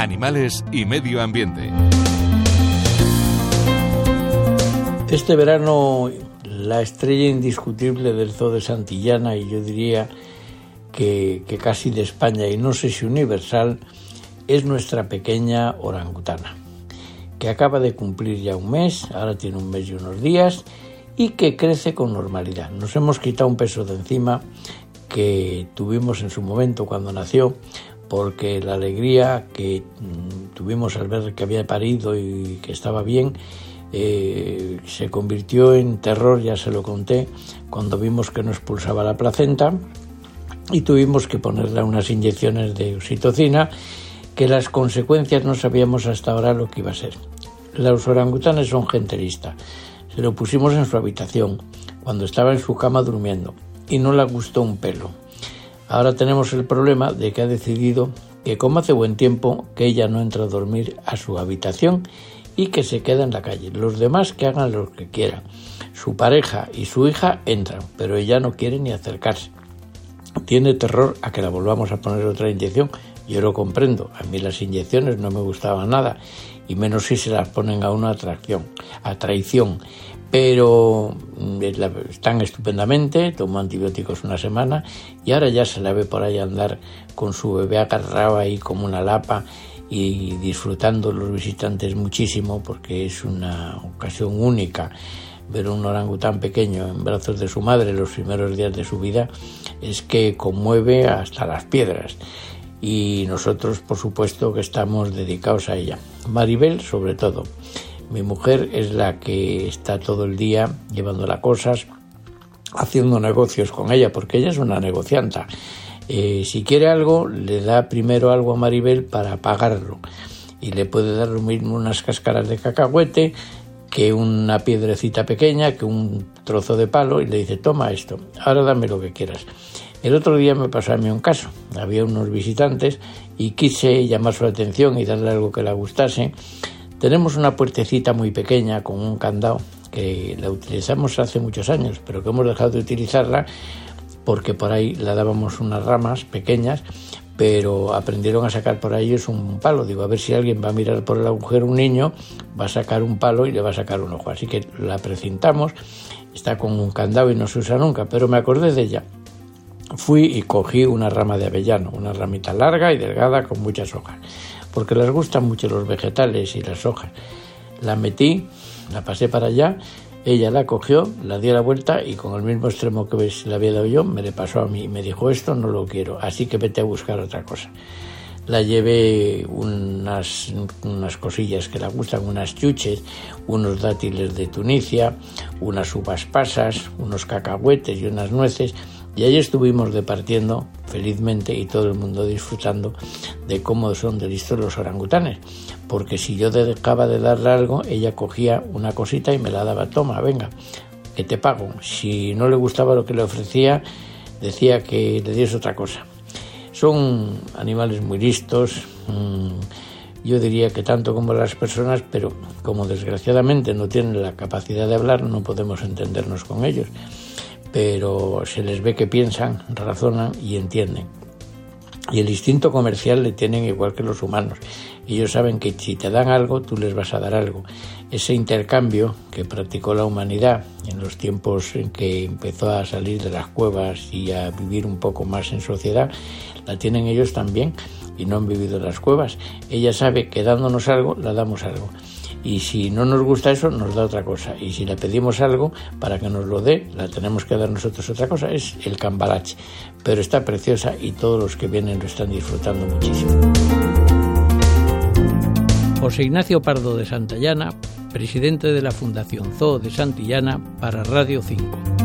animales y medio ambiente. Este verano la estrella indiscutible del zoo de Santillana y yo diría que, casi de España y no sé si universal es nuestra pequeña orangutana que acaba de cumplir ya un mes, ahora tiene un mes y unos días, y que crece con normalidad. Nos hemos quitado un peso de encima que tuvimos en su momento cuando nació, porque la alegría que mm, tuvimos al ver que había parido y que estaba bien, eh, se convirtió en terror, ya se lo conté, cuando vimos que no expulsaba la placenta y tuvimos que ponerle unas inyecciones de oxitocina que las consecuencias no sabíamos hasta ahora lo que iba a ser. Los orangutanes son gente lista. Se lo pusimos en su habitación, cuando estaba en su cama durmiendo, y no le gustó un pelo. Ahora tenemos el problema de que ha decidido que como hace buen tiempo, que ella no entra a dormir a su habitación y que se queda en la calle. Los demás que hagan lo que quieran. Su pareja y su hija entran, pero ella no quiere ni acercarse. Tiene terror a que la volvamos a poner otra inyección. Yo lo comprendo. A mí las inyecciones no me gustaban nada y menos si se las ponen a una atracción, a traición. Pero mm, están estupendamente, tomó antibióticos una semana y ahora ya se la ve por ahí andar con su bebé agarrado ahí como una lapa y disfrutando los visitantes muchísimo porque es una ocasión única ver un orangután pequeño en brazos de su madre los primeros días de su vida es que conmueve hasta las piedras y nosotros por supuesto que estamos dedicados a ella. Maribel sobre todo. Mi mujer es la que está todo el día llevando las cosas, haciendo negocios con ella, porque ella es una negocianta. Eh, si quiere algo, le da primero algo a Maribel para pagarlo. Y le puede dar lo mismo unas cáscaras de cacahuete que una piedrecita pequeña, que un trozo de palo, y le dice, toma esto, ahora dame lo que quieras. El otro día me pasó a mí un caso. Había unos visitantes y quise llamar su atención y darle algo que le gustase. Tenemos una puertecita muy pequeña con un candado que la utilizamos hace muchos años, pero que hemos dejado de utilizarla porque por ahí la dábamos unas ramas pequeñas, pero aprendieron a sacar por ahí es un palo. Digo, a ver si alguien va a mirar por el agujero un niño, va a sacar un palo y le va a sacar un ojo. Así que la precintamos, está con un candado y no se usa nunca, pero me acordé de ella fui y cogí una rama de avellano, una ramita larga y delgada con muchas hojas, porque les gustan mucho los vegetales y las hojas. La metí, la pasé para allá, ella la cogió, la dio la vuelta y con el mismo extremo que la había dado yo, me le pasó a mí y me dijo esto no lo quiero, así que vete a buscar otra cosa. La llevé unas, unas cosillas que le gustan, unas chuches, unos dátiles de Tunisia, unas uvas pasas, unos cacahuetes y unas nueces, y ahí estuvimos departiendo felizmente y todo el mundo disfrutando de cómo son de listos los orangutanes. Porque si yo dejaba de darle algo, ella cogía una cosita y me la daba, toma, venga, que te pago. Si no le gustaba lo que le ofrecía, decía que le diese otra cosa. Son animales muy listos, mm, yo diría que tanto como las personas, pero como desgraciadamente no tienen la capacidad de hablar, no podemos entendernos con ellos pero se les ve que piensan, razonan y entienden. Y el instinto comercial le tienen igual que los humanos. Ellos saben que si te dan algo, tú les vas a dar algo. Ese intercambio que practicó la humanidad en los tiempos en que empezó a salir de las cuevas y a vivir un poco más en sociedad, la tienen ellos también y no han vivido en las cuevas. Ella sabe que dándonos algo, la damos algo y si no nos gusta eso nos da otra cosa. Y si le pedimos algo para que nos lo dé la tenemos que dar nosotros otra cosa es el cambalache. Pero está preciosa y todos los que vienen lo están disfrutando muchísimo. José Ignacio Pardo de Santillana presidente de la Fundación Zoo de Santillana para Radio 5